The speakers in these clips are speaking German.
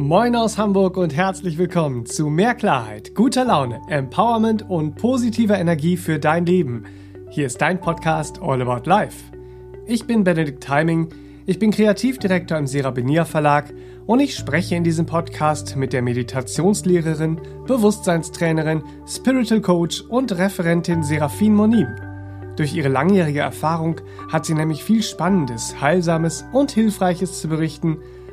Moin aus Hamburg und herzlich willkommen zu mehr Klarheit, guter Laune, Empowerment und positiver Energie für dein Leben. Hier ist dein Podcast All About Life. Ich bin Benedikt Timing, ich bin Kreativdirektor im Serabinier Verlag und ich spreche in diesem Podcast mit der Meditationslehrerin, Bewusstseinstrainerin, Spiritual Coach und Referentin Serafin Monim. Durch ihre langjährige Erfahrung hat sie nämlich viel Spannendes, Heilsames und Hilfreiches zu berichten,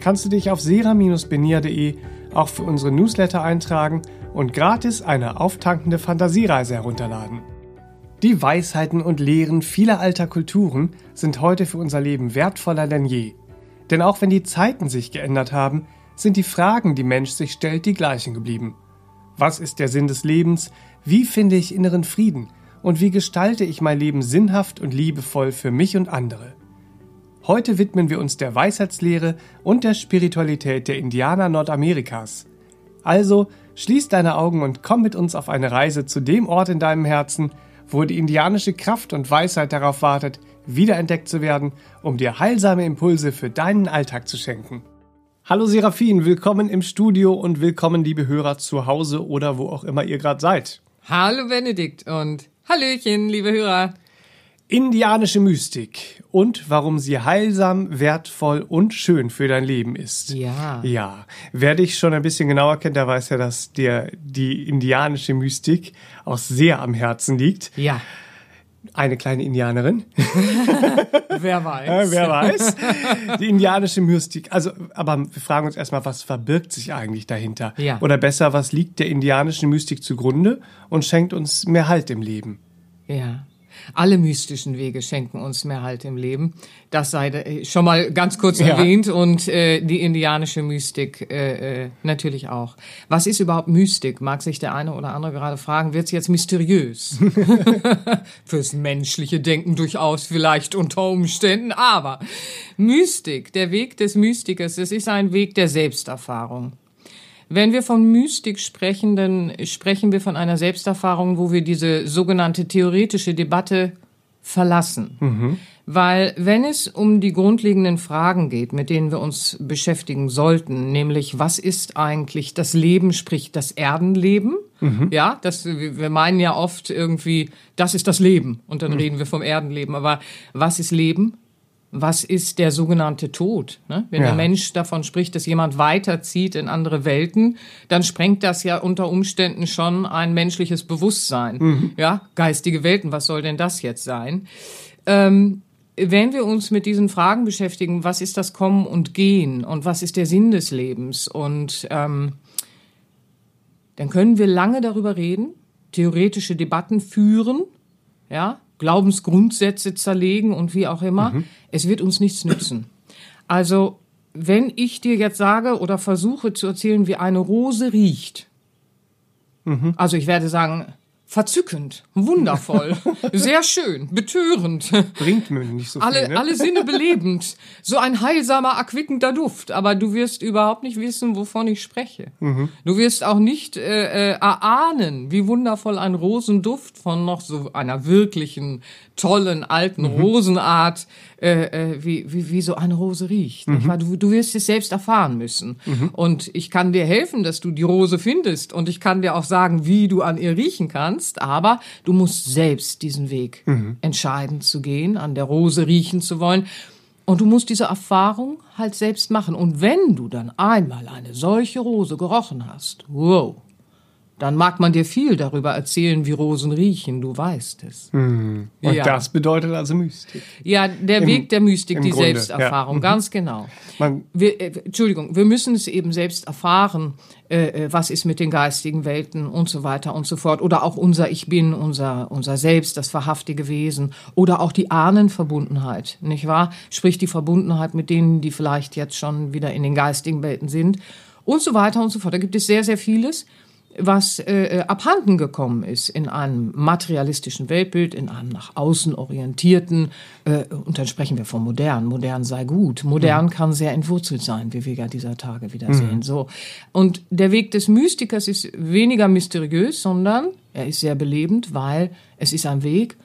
kannst du dich auf sera-benia.de auch für unsere Newsletter eintragen und gratis eine auftankende Fantasiereise herunterladen. Die Weisheiten und Lehren vieler alter Kulturen sind heute für unser Leben wertvoller denn je. Denn auch wenn die Zeiten sich geändert haben, sind die Fragen, die Mensch sich stellt, die gleichen geblieben. Was ist der Sinn des Lebens? Wie finde ich inneren Frieden? Und wie gestalte ich mein Leben sinnhaft und liebevoll für mich und andere? Heute widmen wir uns der Weisheitslehre und der Spiritualität der Indianer Nordamerikas. Also schließ deine Augen und komm mit uns auf eine Reise zu dem Ort in deinem Herzen, wo die indianische Kraft und Weisheit darauf wartet, wiederentdeckt zu werden, um dir heilsame Impulse für deinen Alltag zu schenken. Hallo Seraphin, willkommen im Studio und willkommen liebe Hörer zu Hause oder wo auch immer ihr gerade seid. Hallo Benedikt und Hallöchen, liebe Hörer. Indianische Mystik und warum sie heilsam, wertvoll und schön für dein Leben ist. Ja. Ja. Wer dich schon ein bisschen genauer kennt, der weiß ja, dass dir die indianische Mystik auch sehr am Herzen liegt. Ja. Eine kleine Indianerin. Wer weiß. Wer weiß. Die indianische Mystik. Also, aber wir fragen uns erstmal, was verbirgt sich eigentlich dahinter? Ja. Oder besser, was liegt der indianischen Mystik zugrunde und schenkt uns mehr Halt im Leben? Ja. Alle mystischen Wege schenken uns mehr Halt im Leben. Das sei äh, schon mal ganz kurz Ja. erwähnt und äh, die indianische Mystik äh, äh, natürlich auch. Was ist überhaupt Mystik? Mag sich der eine oder andere gerade fragen. Wird es jetzt mysteriös? Fürs menschliche Denken durchaus vielleicht unter Umständen, aber Mystik, der Weg des Mystikers, es ist ein Weg der Selbsterfahrung. Wenn wir von Mystik sprechen, dann sprechen wir von einer Selbsterfahrung, wo wir diese sogenannte theoretische Debatte verlassen. Weil wenn es um die grundlegenden Fragen geht, mit denen wir uns beschäftigen sollten, nämlich was ist eigentlich das Leben, sprich das Erdenleben, ja, das, wir meinen ja oft irgendwie, das ist das Leben. Und dann reden wir vom Erdenleben, aber was ist Leben? Was ist der sogenannte Tod? Ne? Wenn Ja. der Mensch davon spricht, dass jemand weiterzieht in andere Welten, dann sprengt das ja unter Umständen schon ein menschliches Bewusstsein. Ja, geistige Welten, was soll denn das jetzt sein? Ähm, wenn wir uns mit diesen Fragen beschäftigen, was ist das Kommen und Gehen und was ist der Sinn des Lebens und ähm, dann können wir lange darüber reden, theoretische Debatten führen, ja, Glaubensgrundsätze zerlegen und wie auch immer. Es wird uns nichts nützen. Also, wenn ich dir jetzt sage oder versuche zu erzählen, wie eine Rose riecht, also ich werde sagen, verzückend, wundervoll, sehr schön, betörend, Bringt mir nicht so viel, alle, ne? alle Sinne belebend. So ein heilsamer, erquickender Duft. Aber du wirst überhaupt nicht wissen, wovon ich spreche. Du wirst auch nicht äh, äh, erahnen, wie wundervoll ein Rosenduft von noch so einer wirklichen, tollen, alten Rosenart, äh, äh, wie, wie, wie so eine Rose riecht. wahr? Du, du wirst es selbst erfahren müssen. Und ich kann dir helfen, dass du die Rose findest. Und ich kann dir auch sagen, wie du an ihr riechen kannst. Aber du musst selbst diesen Weg entscheiden zu gehen, an der Rose riechen zu wollen. Und du musst diese Erfahrung halt selbst machen. Und wenn du dann einmal eine solche Rose gerochen hast, wow, dann mag man dir viel darüber erzählen, wie Rosen riechen, du weißt es. Und Ja. das bedeutet also Mystik. Ja, der Im- Weg der Mystik, die Grunde, Selbsterfahrung, ja. Mhm. ganz genau. Man- wir, äh, Entschuldigung, wir müssen es eben selbst erfahren, äh, äh, was ist mit den geistigen Welten und so weiter und so fort. Oder auch unser Ich Bin, unser, unser Selbst, das wahrhaftige Wesen. Oder auch die Ahnenverbundenheit, nicht wahr? Sprich die Verbundenheit mit denen, die vielleicht jetzt schon wieder in den geistigen Welten sind. und so weiter und so fort. Da gibt es sehr, sehr vieles was äh, abhanden gekommen ist in einem materialistischen Weltbild, in einem nach außen orientierten, äh, und dann sprechen wir von modern, modern sei gut. Modern mhm. kann sehr entwurzelt sein, wie wir ja dieser Tage wieder mhm. sehen. So. Und der Weg des Mystikers ist weniger mysteriös, sondern er ist sehr belebend, weil es ist ein Weg,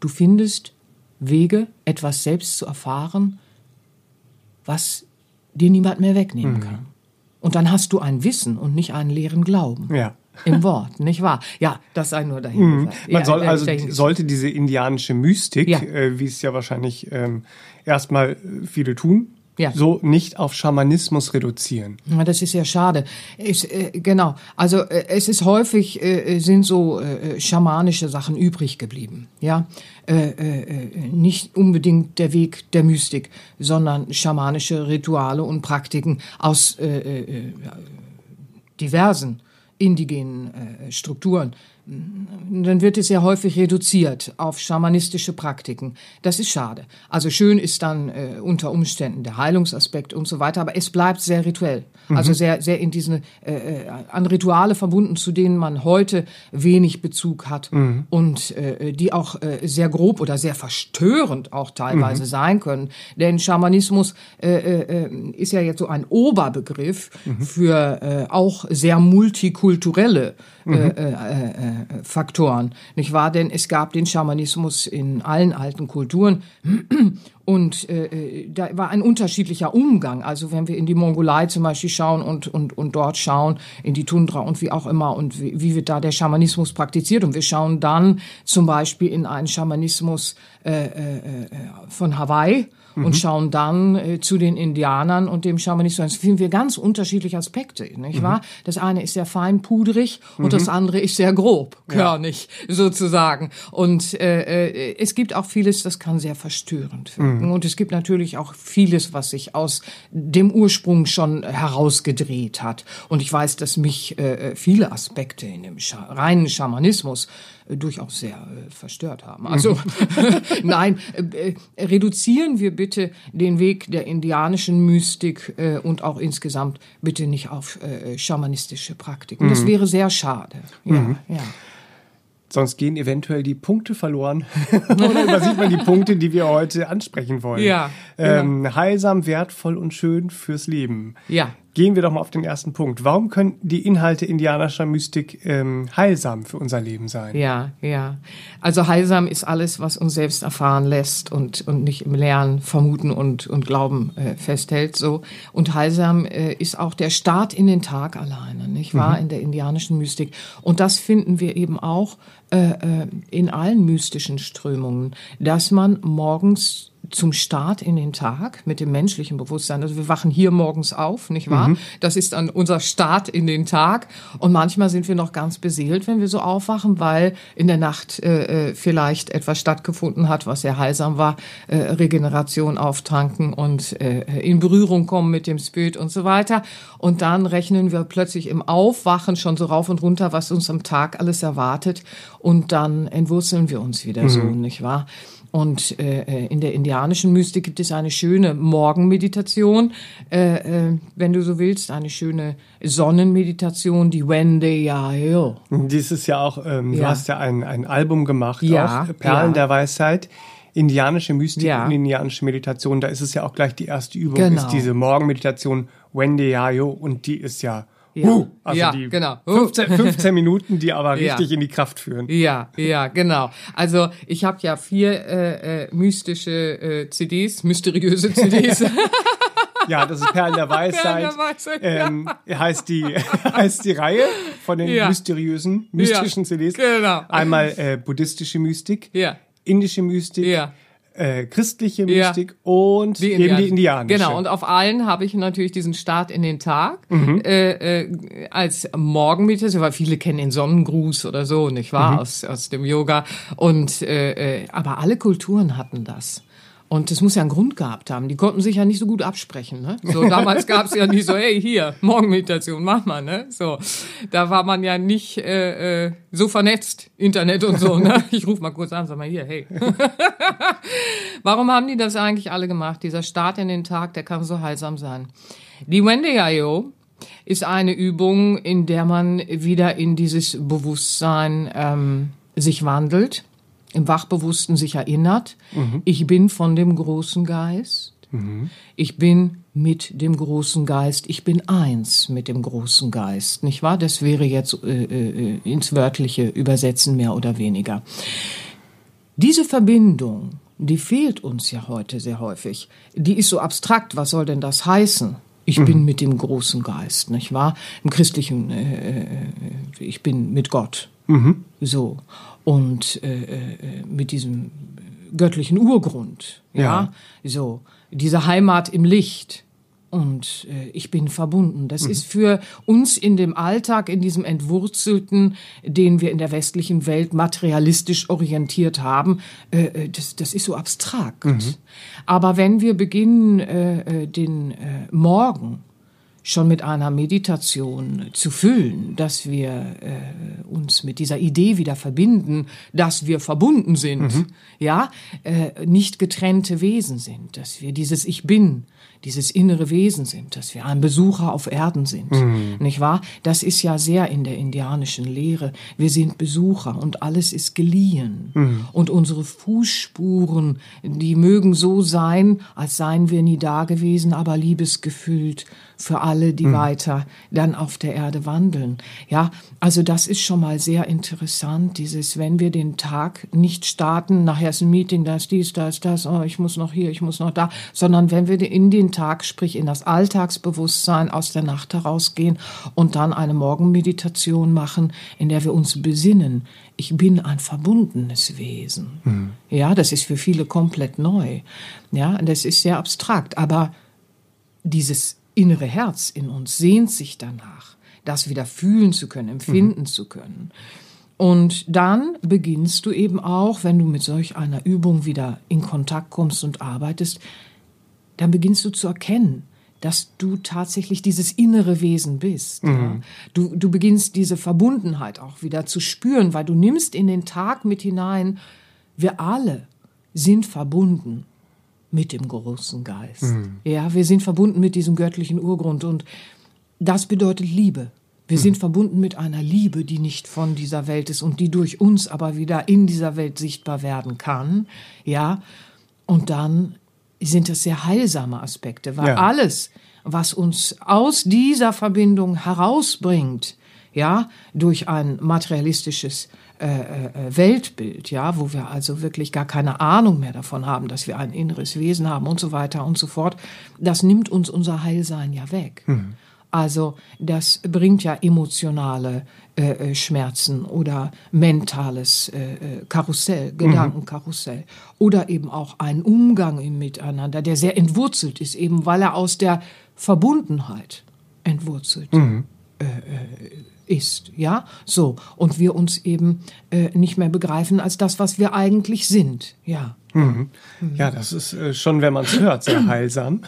du findest Wege, etwas selbst zu erfahren, was dir niemand mehr wegnehmen mhm. kann. Und dann hast du ein Wissen und nicht einen leeren Glauben. Ja. Im Wort, nicht wahr? Ja, das sei nur dahin. Mhm. Man soll also sollte diese indianische Mystik, ja. äh, wie es ja wahrscheinlich ähm, erstmal viele tun, ja. so nicht auf Schamanismus reduzieren. Ja, das ist ja schade. Ich, äh, genau. Also äh, es ist häufig äh, sind so äh, schamanische Sachen übrig geblieben. Ja, äh, äh, nicht unbedingt der Weg der Mystik, sondern schamanische Rituale und Praktiken aus diversen indigenen Strukturen dann wird es ja häufig reduziert auf schamanistische Praktiken. Das ist schade. Also schön ist dann äh, unter Umständen der Heilungsaspekt und so weiter, aber es bleibt sehr rituell. Mhm. Also sehr, sehr in diesen, äh, äh, an Rituale verbunden, zu denen man heute wenig Bezug hat mhm. und äh, die auch äh, sehr grob oder sehr verstörend auch teilweise mhm. sein können. Denn Schamanismus äh, äh, ist ja jetzt so ein Oberbegriff mhm. für äh, auch sehr multikulturelle äh, äh, äh, Faktoren, nicht wahr? Denn es gab den Schamanismus in allen alten Kulturen und äh, da war ein unterschiedlicher Umgang. Also wenn wir in die Mongolei zum Beispiel schauen und, und, und dort schauen, in die Tundra und wie auch immer und wie, wie wird da der Schamanismus praktiziert. Und wir schauen dann zum Beispiel in einen Schamanismus äh, äh, von Hawaii mhm. und schauen dann äh, zu den Indianern und dem Schamanismus. Da finden wir ganz unterschiedliche Aspekte, nicht mhm. wahr? Das eine ist sehr fein pudrig und mhm. das andere ist sehr grob, körnig ja. sozusagen. Und äh, äh, es gibt auch vieles, das kann sehr verstörend wirken. Mhm. Und es gibt natürlich auch vieles, was sich aus dem Ursprung schon herausgedreht hat. Und ich weiß, dass mich äh, viele Aspekte in dem Scha reinen Schamanismus äh, durchaus sehr äh, verstört haben. Also nein, äh, äh, reduzieren wir bitte den Weg der indianischen Mystik äh, und auch insgesamt bitte nicht auf äh, schamanistische Praktiken. Mhm. Das wäre sehr schade. Ja, mhm. ja. Sonst gehen eventuell die Punkte verloren oder übersieht man die Punkte, die wir heute ansprechen wollen. Ja. Ähm, genau. heilsam, wertvoll und schön fürs Leben. Ja. Gehen wir doch mal auf den ersten Punkt. Warum können die Inhalte indianischer Mystik ähm, heilsam für unser Leben sein? Ja, ja. Also heilsam ist alles, was uns selbst erfahren lässt und, und nicht im Lernen, Vermuten und, und Glauben äh, festhält. So. Und heilsam äh, ist auch der Start in den Tag alleine, nicht wahr? Mhm. In der indianischen Mystik. Und das finden wir eben auch äh, äh in allen mystischen Strömungen, dass man morgens zum Start in den Tag mit dem menschlichen Bewusstsein. Also wir wachen hier morgens auf, nicht wahr? Mhm. Das ist dann unser Start in den Tag. Und manchmal sind wir noch ganz beseelt, wenn wir so aufwachen, weil in der Nacht äh, äh vielleicht etwas stattgefunden hat, was sehr heilsam war. Äh, Regeneration auftanken und äh, in Berührung kommen mit dem Spirit und so weiter. Und dann rechnen wir plötzlich im Aufwachen schon so rauf und runter, was uns am Tag alles erwartet. Und dann entwurzeln wir uns wieder mhm. so, nicht wahr? Und äh, äh, in der indianischen Mystik gibt es eine schöne Morgenmeditation, äh, äh, wenn du so willst, eine schöne Sonnenmeditation, die Wende Yayo. Dies ist ja auch, ähm, ja. du hast ja ein, ein Album gemacht, ja, auch Perlen ja. der Weisheit. Indianische Mystik ja. und indianische Meditation, da ist es ja auch gleich die erste Übung, genau. ist diese Morgenmeditation Wende Yayo und die ist ja ja, uh, also ja, die genau. 15, 15 Minuten, die aber richtig ja. in die Kraft führen. Ja, ja, genau. Also ich habe ja vier äh, äh, mystische äh, CDs, mysteriöse CDs. ja, das ist Perlen der Weisheit. Perlen der Weisheit ähm, heißt die heißt die Reihe von den ja. mysteriösen, mystischen CDs. Genau. Einmal äh, buddhistische Mystik, ja. indische Mystik, ja äh, christliche Mystik ja. und die eben die indianische. Genau, und auf allen habe ich natürlich diesen Start in den Tag mhm. äh, äh, als Morgenmeditation, weil viele kennen den Sonnengruß oder so, nicht wahr, mhm. aus, aus dem Yoga. Und äh, äh, aber alle Kulturen hatten das. Und das muss ja einen Grund gehabt haben. Die konnten sich ja nicht so gut absprechen. Ne? So damals gab es ja nicht so, hey hier Morgenmeditation, mach mal. Ne? So da war man ja nicht äh, äh, so vernetzt, Internet und so. Ne? Ich rufe mal kurz an, sag mal hier, hey. Warum haben die das eigentlich alle gemacht? Dieser Start in den Tag, der kann so heilsam sein. Die Wendy IO ist eine Übung, in der man wieder in dieses Bewusstsein ähm, sich wandelt, im Wachbewussten sich erinnert. Mhm. Ich bin von dem großen Geist. Mhm. Ich bin mit dem großen Geist. Ich bin eins mit dem großen Geist. Nicht wahr? Das wäre jetzt äh, äh, ins Wörtliche übersetzen, mehr oder weniger. Diese Verbindung, die fehlt uns ja heute sehr häufig. Die ist so abstrakt. Was soll denn das heißen? Ich mhm. bin mit dem großen Geist, nicht wahr? Im christlichen, äh, äh ich bin mit Gott. Mhm. So. Und äh, äh, mit diesem göttlichen Urgrund. Ja? ja. So. Diese Heimat im Licht und äh, ich bin verbunden. Das mhm. ist für uns in dem Alltag, in diesem Entwurzelten, den wir in der westlichen Welt materialistisch orientiert haben, äh, äh das, das ist so abstrakt. Mhm. Aber wenn wir beginnen, äh, äh den äh, Morgen schon mit einer Meditation zu füllen, dass wir äh, uns mit dieser Idee wieder verbinden, dass wir verbunden sind, mhm. ja, äh, nicht getrennte Wesen sind, dass wir dieses Ich Bin dieses innere Wesen sind, dass wir ein Besucher auf Erden sind, mhm. nicht wahr? Das ist ja sehr in der indianischen Lehre. Wir sind Besucher und alles ist geliehen. Mhm. Und unsere Fußspuren, die mögen so sein, als seien wir nie da gewesen, aber liebesgefüllt für alle, die mhm. weiter dann auf der Erde wandeln. Ja, also das ist schon mal sehr interessant, dieses, wenn wir den Tag nicht starten, nachher ist ein Meeting, da ist dies, da ist das, oh, ich muss noch hier, ich muss noch da, sondern wenn wir in den Tag, sprich in das Alltagsbewusstsein aus der Nacht herausgehen und dann eine Morgenmeditation machen, in der wir uns besinnen, ich bin ein verbundenes Wesen. Mhm. Ja, das ist für viele komplett neu. Ja, das ist sehr abstrakt, aber dieses innere Herz in uns sehnt sich danach, das wieder fühlen zu können, empfinden mhm. zu können. Und dann beginnst du eben auch, wenn du mit solch einer Übung wieder in Kontakt kommst und arbeitest, dann beginnst du zu erkennen, dass du tatsächlich dieses innere Wesen bist. Mhm. Ja. Du, du beginnst diese Verbundenheit auch wieder zu spüren, weil du nimmst in den Tag mit hinein, wir alle sind verbunden mit dem großen Geist. Mhm. Ja, wir sind verbunden mit diesem göttlichen Urgrund und das bedeutet Liebe. Wir mhm. sind verbunden mit einer Liebe, die nicht von dieser Welt ist und die durch uns aber wieder in dieser Welt sichtbar werden kann. Ja, und dann sind das sehr heilsame Aspekte, weil ja. alles, was uns aus dieser Verbindung herausbringt, ja, durch ein materialistisches äh, äh, Weltbild, ja, wo wir also wirklich gar keine Ahnung mehr davon haben, dass wir ein inneres Wesen haben und so weiter und so fort, das nimmt uns unser Heilsein ja weg. Mhm. Also das bringt ja emotionale äh, äh Schmerzen oder mentales äh, äh, Karussell, mhm. Gedankenkarussell. Mhm. Oder eben auch einen Umgang im Miteinander, der sehr entwurzelt ist, eben weil er aus der Verbundenheit entwurzelt mhm. äh, ist, ja, so und wir uns eben äh, nicht mehr begreifen als das, was wir eigentlich sind, ja. Mhm. Ja, das ist äh, schon, wenn man es hört, sehr heilsam.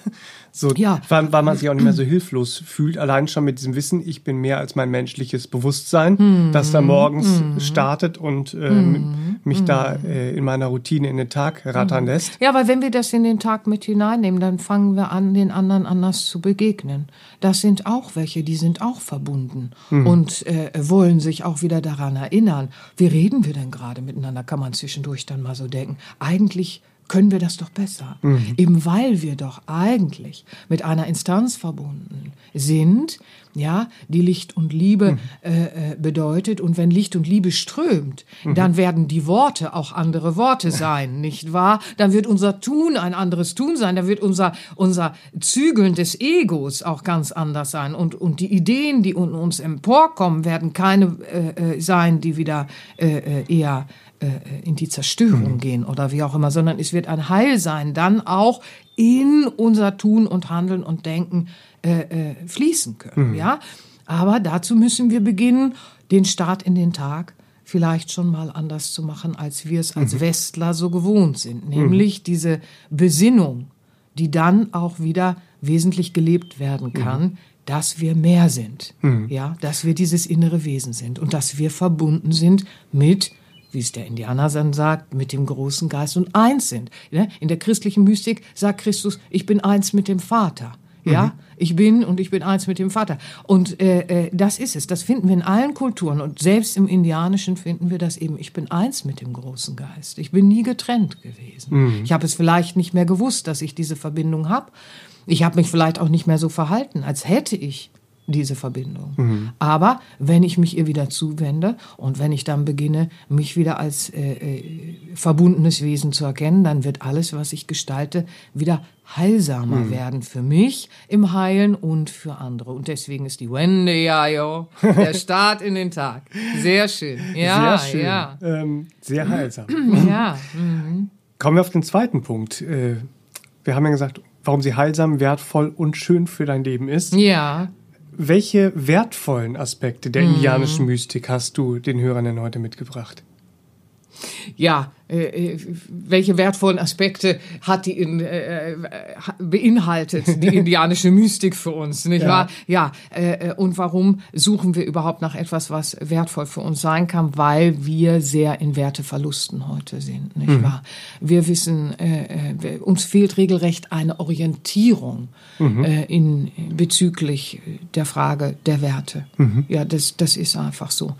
So, ja. weil, weil man sich auch nicht mehr so hilflos fühlt, allein schon mit diesem Wissen, ich bin mehr als mein menschliches Bewusstsein, mhm. das da morgens mhm. startet und äh, mhm. mich da mhm. äh, in meiner Routine in den Tag rattern mhm. lässt. Ja, weil wenn wir das in den Tag mit hineinnehmen, dann fangen wir an, den anderen anders zu begegnen. Das sind auch welche, die sind auch verbunden mhm. Und äh, wollen sich auch wieder daran erinnern. Wie reden wir denn gerade miteinander? Kann man zwischendurch dann mal so denken. Eigentlich können wir das doch besser. Mhm. Eben weil wir doch eigentlich mit einer Instanz verbunden sind, ja, die Licht und Liebe mhm. äh, äh, bedeutet. Und wenn Licht und Liebe strömt, mhm. dann werden die Worte auch andere Worte sein, nicht wahr? Dann wird unser Tun ein anderes Tun sein, dann wird unser, unser Zügeln des Egos auch ganz anders sein. Und, und die Ideen, die uns emporkommen, werden keine äh, äh sein, die wieder äh, äh eher in die Zerstörung mhm. gehen oder wie auch immer, sondern es wird ein Heil sein, dann auch in unser Tun und Handeln und Denken äh, äh, fließen können. Mhm. Ja, aber dazu müssen wir beginnen, den Start in den Tag vielleicht schon mal anders zu machen, als wir es als mhm. Westler so gewohnt sind, mhm. nämlich diese Besinnung, die dann auch wieder wesentlich gelebt werden mhm. kann, dass wir mehr sind, mhm. ja, dass wir dieses innere Wesen sind und dass wir verbunden sind mit wie es der Indianer dann sagt, mit dem großen Geist und eins sind. Ne? In der christlichen Mystik sagt Christus, ich bin eins mit dem Vater. Ja, mhm. Ich bin und ich bin eins mit dem Vater. Und äh, äh, das ist es. Das finden wir in allen Kulturen. Und selbst im Indianischen finden wir das eben. Ich bin eins mit dem großen Geist. Ich bin nie getrennt gewesen. Mhm. Ich habe es vielleicht nicht mehr gewusst, dass ich diese Verbindung habe. Ich habe mich vielleicht auch nicht mehr so verhalten, als hätte ich diese Verbindung. Mhm. Aber wenn ich mich ihr wieder zuwende und wenn ich dann beginne, mich wieder als äh, äh, verbundenes Wesen zu erkennen, dann wird alles, was ich gestalte, wieder heilsamer mhm. werden für mich im Heilen und für andere. Und deswegen ist die Wende ja, jo, der Start in den Tag. Sehr schön. Ja, sehr schön. Ja. Ähm, sehr heilsam. ja. Mhm. Kommen wir auf den zweiten Punkt. Äh, wir haben ja gesagt, warum sie heilsam, wertvoll und schön für dein Leben ist. Ja. Welche wertvollen Aspekte der indianischen Mystik hast du den Hörern denn heute mitgebracht? Ja, äh, äh, welche wertvollen Aspekte hat die in, äh, äh beinhaltet die indianische Mystik für uns, nicht ja. wahr? Ja, äh, und warum suchen wir überhaupt nach etwas, was wertvoll für uns sein kann? Weil wir sehr in Werteverlusten heute sind, nicht mhm. wahr? Wir wissen, äh, uns fehlt regelrecht eine Orientierung mhm. in bezüglich der Frage der Werte. Mhm. Ja, das, das ist einfach so.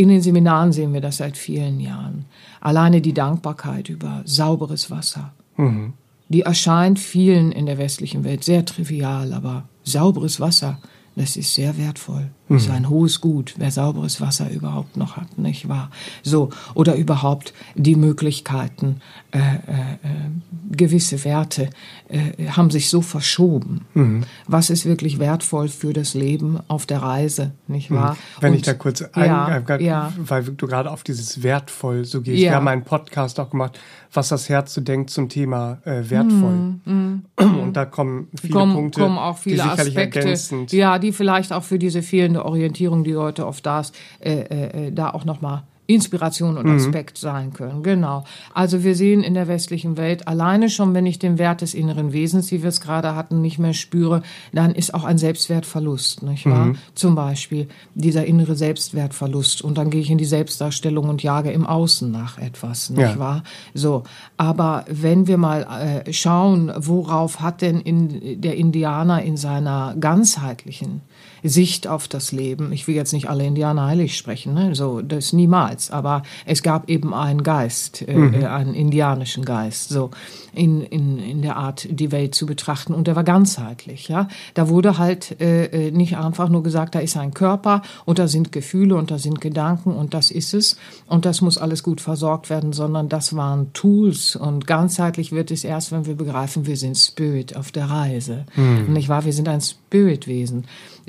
In den Seminaren sehen wir das seit vielen Jahren. Alleine die Dankbarkeit über sauberes Wasser. Mhm. Die erscheint vielen in der westlichen Welt sehr trivial, aber sauberes Wasser das ist sehr wertvoll. Mhm. Das ist ein hohes Gut, wer sauberes Wasser überhaupt noch hat, nicht wahr? So, oder überhaupt die Möglichkeiten, äh, äh, äh gewisse Werte äh, haben sich so verschoben. Mhm. Was ist wirklich wertvoll für das Leben auf der Reise, nicht mhm. wahr? Wenn Und, ich da kurz ein, ja, ja. weil du gerade auf dieses wertvoll so gehst. Ja. Wir haben einen Podcast auch gemacht, was das Herz so denkt zum Thema äh, wertvoll. Mhm. Und da kommen viele kommen, Punkte, kommen auch viele die sicherlich Aspekte, ergänzend. Ja, die vielleicht auch für diese fehlende Orientierung, die heute oft da ist, äh, äh, äh da auch nochmal Inspiration und. Aspekt mhm. sein können. Genau. Also wir sehen in der westlichen Welt alleine schon, wenn ich den Wert des inneren Wesens, wie wir es gerade hatten, nicht mehr spüre, dann ist auch ein Selbstwertverlust, nicht wahr? Mhm. Zum Beispiel dieser innere Selbstwertverlust und dann gehe ich in die Selbstdarstellung und jage im Außen nach etwas, nicht ja. wahr? So. Aber wenn wir mal äh, schauen, worauf hat denn in, der Indianer in seiner ganzheitlichen Sicht auf das Leben. Ich will jetzt nicht alle Indianer heilig sprechen, ne? so das niemals. Aber es gab eben einen Geist, äh, mhm. Äh, einen indianischen Geist, so in, in, in der Art, die Welt zu betrachten. Und der war ganzheitlich. Ja, da wurde halt äh, äh, nicht einfach nur gesagt, da ist ein Körper und da sind Gefühle und da sind Gedanken und das ist es und das muss alles gut versorgt werden, sondern das waren Tools und ganzheitlich wird es erst, wenn wir begreifen, wir sind Spirit auf der Reise. Mhm. Nicht wahr? Wir sind ein Spiritwesen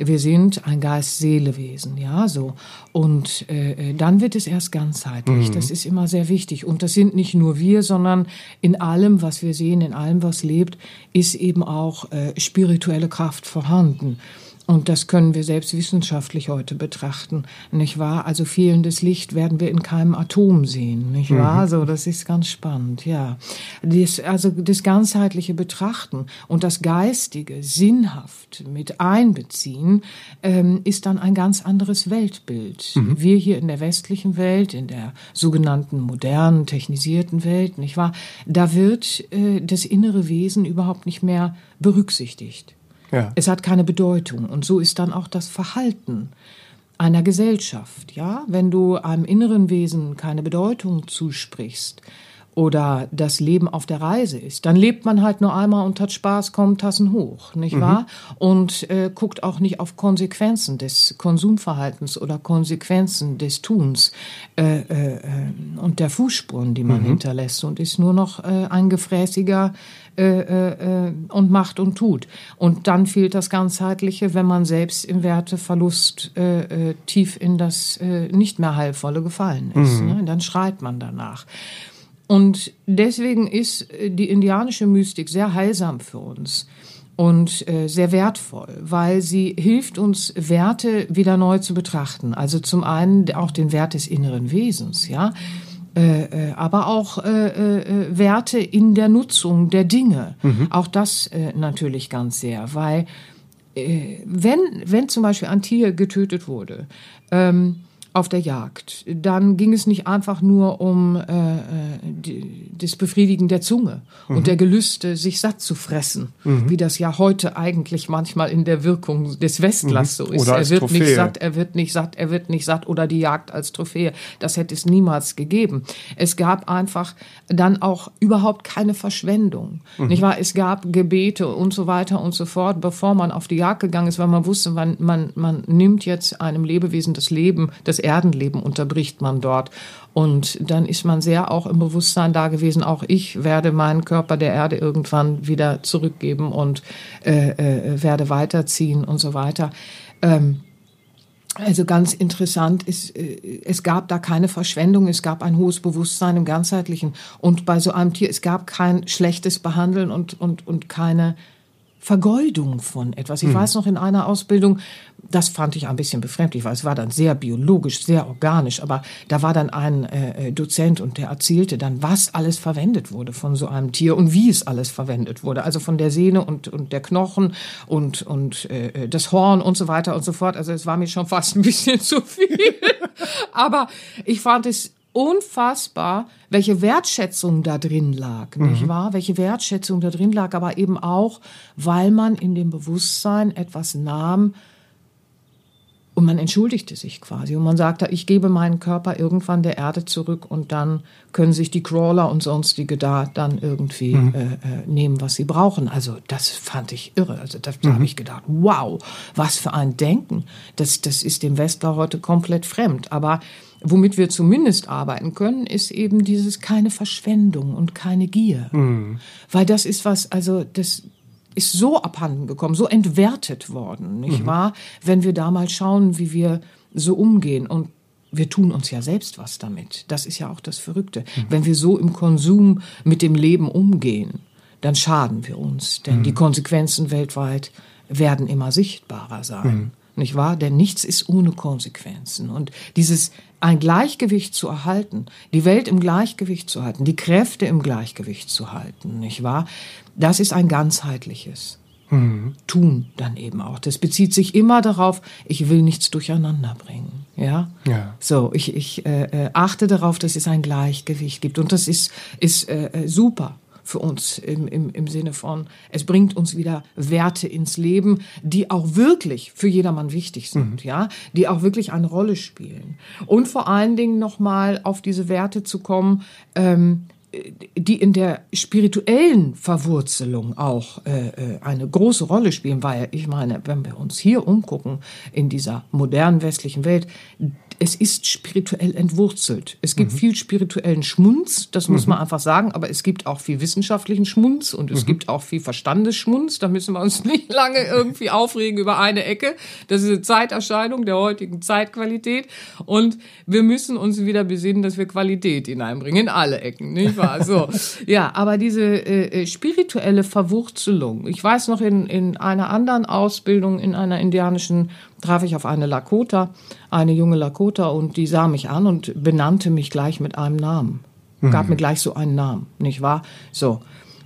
wir sind ein Geist-Seele-Wesen, ja, so. Und äh, dann wird es erst ganzheitlich. Mhm. Das ist immer sehr wichtig. Und das sind nicht nur wir, sondern in allem, was wir sehen, in allem, was lebt, ist eben auch äh, spirituelle Kraft vorhanden. Und das können wir selbst wissenschaftlich heute betrachten, nicht wahr? Also fehlendes Licht werden wir in keinem Atom sehen, nicht wahr? Mhm. So, das ist ganz spannend, ja. Das, also das ganzheitliche Betrachten und das Geistige sinnhaft mit einbeziehen, ähm, ist dann ein ganz anderes Weltbild. Mhm. Wir hier in der westlichen Welt, in der sogenannten modernen, technisierten Welt, nicht wahr? Da wird äh, das innere Wesen überhaupt nicht mehr berücksichtigt. Ja. Es hat keine Bedeutung. Und so ist dann auch das Verhalten einer Gesellschaft. Ja, wenn du einem inneren Wesen keine Bedeutung zusprichst, oder das Leben auf der Reise ist, dann lebt man halt nur einmal und hat Spaß, kommt Tassen hoch, nicht mhm. wahr? Und äh, guckt auch nicht auf Konsequenzen des Konsumverhaltens oder Konsequenzen des Tuns äh, äh, und der Fußspuren, die man mhm. hinterlässt und ist nur noch äh, ein gefräßiger äh, äh, und macht und tut. Und dann fehlt das Ganzheitliche, wenn man selbst im Werteverlust tief in das nicht mehr Heilvolle gefallen ist. Mhm. Ne? Dann schreit man danach. Und deswegen ist äh, die indianische Mystik sehr heilsam für uns und äh, sehr wertvoll, weil sie hilft uns Werte wieder neu zu betrachten. Also zum einen auch den Wert des inneren Wesens, ja, äh, äh, aber auch äh, Werte in der Nutzung der Dinge. Mhm. Auch das natürlich ganz sehr, weil wenn wenn zum Beispiel ein Tier getötet wurde. Ähm, auf der Jagd. Dann ging es nicht einfach nur um äh, äh die, das Befriedigen der Zunge mhm. und der Gelüste, sich satt zu fressen, mhm. wie das ja heute eigentlich manchmal in der Wirkung des Westlers mhm. so ist. Oder er wird Trophäe. nicht satt, er wird nicht satt, er wird nicht satt oder die Jagd als Trophäe. Das hätte es niemals gegeben. Es gab einfach dann auch überhaupt keine Verschwendung. Mhm. Nicht wahr? Es gab Gebete und so weiter und so fort, bevor man auf die Jagd gegangen ist, weil man wusste, man, man, man nimmt jetzt einem Lebewesen das Leben, das Erdenleben unterbricht man dort. Und dann ist man sehr auch im Bewusstsein da gewesen, auch ich werde meinen Körper der Erde irgendwann wieder zurückgeben und äh, äh, werde weiterziehen und so weiter. Ähm, also ganz interessant ist, äh, es gab da keine Verschwendung, es gab ein hohes Bewusstsein im Ganzheitlichen. Und bei so einem Tier, es gab kein schlechtes Behandeln und, und, und keine Vergeudung von etwas. Ich mhm. weiß noch in einer Ausbildung, das fand ich ein bisschen befremdlich, weil es war dann sehr biologisch, sehr organisch, aber da war dann ein äh, äh, Dozent und der erzählte dann, was alles verwendet wurde von so einem Tier und wie es alles verwendet wurde. Also von der Sehne und, und der Knochen und, und äh, das Horn und so weiter und so fort. Also es war mir schon fast ein bisschen zu viel. aber ich fand es unfassbar, welche Wertschätzung da drin lag, mhm. nicht wahr? Welche Wertschätzung da drin lag, aber eben auch, weil man in dem Bewusstsein etwas nahm, und man entschuldigte sich quasi und man sagte, ich gebe meinen Körper irgendwann der Erde zurück und dann können sich die Crawler und sonstige da dann irgendwie mhm. äh, äh, nehmen, was sie brauchen. Also das fand ich irre. Also da mhm. habe ich gedacht, wow, was für ein Denken. Das, das ist dem Westler heute komplett fremd. Aber womit wir zumindest arbeiten können, ist eben dieses keine Verschwendung und keine Gier. Mhm. Weil das ist was, also das, ist so abhanden gekommen, so entwertet worden, nicht mhm. wahr? Wenn wir da mal schauen, wie wir so umgehen und wir tun uns ja selbst was damit. Das ist ja auch das Verrückte. Mhm. Wenn wir so im Konsum mit dem Leben umgehen, dann schaden wir uns, denn mhm. die Konsequenzen weltweit werden immer sichtbarer sein. Mhm. Nicht wahr? Denn nichts ist ohne Konsequenzen. Und dieses ein Gleichgewicht zu erhalten, die Welt im Gleichgewicht zu halten, die Kräfte im Gleichgewicht zu halten, nicht wahr? Das ist ein ganzheitliches mhm. Tun dann eben auch. Das bezieht sich immer darauf, ich will nichts durcheinander bringen. Ja, ja. so ich, ich äh, äh achte darauf, dass es ein Gleichgewicht gibt und das ist ist äh, äh super für uns im, im, im Sinne von, es bringt uns wieder Werte ins Leben, die auch wirklich für jedermann wichtig sind, mhm. ja, die auch wirklich eine Rolle spielen. Und vor allen Dingen nochmal auf diese Werte zu kommen, ähm, die in der spirituellen Verwurzelung auch äh, äh, eine große Rolle spielen, weil ich meine, wenn wir uns hier umgucken in dieser modernen westlichen Welt, es ist spirituell entwurzelt. Es gibt mhm. viel spirituellen Schmunz, das muss mhm. man einfach sagen, aber es gibt auch viel wissenschaftlichen Schmunz und es mhm. gibt auch viel Verstandesschmunz. Da müssen wir uns nicht lange irgendwie aufregen über eine Ecke. Das ist eine Zeiterscheinung der heutigen Zeitqualität und wir müssen uns wieder besinnen, dass wir Qualität hineinbringen in alle Ecken, nicht wahr? So, ja, aber diese äh, äh, spirituelle Verwurzelung. Ich weiß noch in in einer anderen Ausbildung in einer indianischen traf ich auf eine Lakota, eine junge Lakota, und die sah mich an und benannte mich gleich mit einem Namen. Gab mhm. mir gleich so einen Namen, nicht wahr? So.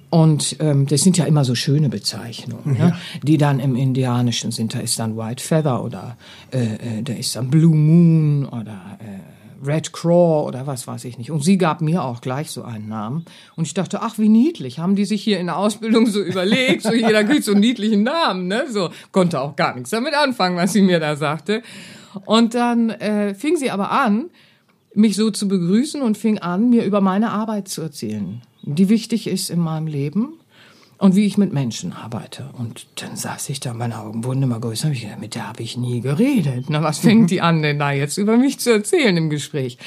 Und ähm, das sind ja immer so schöne Bezeichnungen, ja. ne? die dann im Indianischen sind. Da ist dann White Feather oder äh, äh, da ist dann Blue Moon oder äh, Red Craw oder was weiß ich nicht. Und sie gab mir auch gleich so einen Namen. Und ich dachte, ach, wie niedlich. Haben die sich hier in der Ausbildung so überlegt? So jeder kriegt so einen niedlichen Namen, ne? So konnte auch gar nichts damit anfangen, was sie mir da sagte. Und dann äh, fing sie aber an, mich so zu begrüßen und fing an, mir über meine Arbeit zu erzählen, die wichtig ist in meinem Leben und wie ich mit Menschen arbeite. Und dann saß ich da, meine Augen wurden immer größer. Ich gedacht, mit der habe ich nie geredet. Na, was fängt die an denn da jetzt über mich zu erzählen im Gespräch?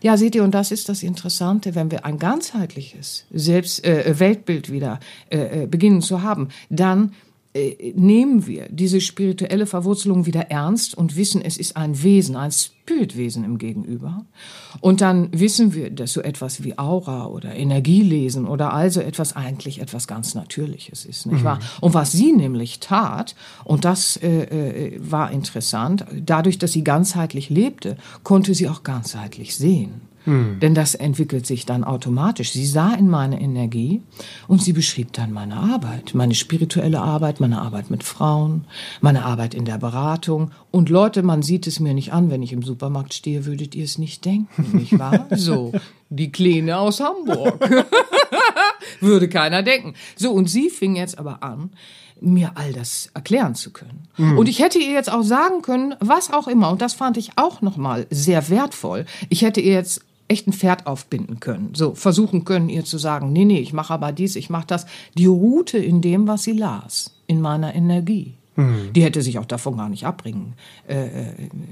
Ja, seht ihr, und das ist das Interessante, wenn wir ein ganzheitliches Selbst, äh, Weltbild wieder äh, äh beginnen zu haben, dann äh, nehmen wir diese spirituelle Verwurzelung wieder ernst und wissen, es ist ein Wesen, ein Spiritwesen im Gegenüber. Und dann wissen wir, dass so etwas wie Aura oder Energielesen oder also etwas eigentlich etwas ganz Natürliches ist, nicht mhm. wahr? Und was sie nämlich tat, und das äh, äh, war interessant, dadurch, dass sie ganzheitlich lebte, konnte sie auch ganzheitlich sehen. Denn das entwickelt sich dann automatisch. Sie sah in meine Energie und sie beschrieb dann meine Arbeit, meine spirituelle Arbeit, meine Arbeit mit Frauen, meine Arbeit in der Beratung. Und Leute, man sieht es mir nicht an, wenn ich im Supermarkt stehe, würdet ihr es nicht denken, nicht wahr? So, die Kleine aus Hamburg. Würde keiner denken. So, und sie fing jetzt aber an, mir all das erklären zu können. Mhm. Und ich hätte ihr jetzt auch sagen können, was auch immer. Und das fand ich auch nochmal sehr wertvoll. Ich hätte ihr jetzt echt ein Pferd aufbinden können. So versuchen können, ihr zu sagen, nee, nee, ich mache aber dies, ich mache das. Die Route in dem, was sie las, in meiner Energie. Mhm. Die hätte sich auch davon gar nicht abbringen, äh, äh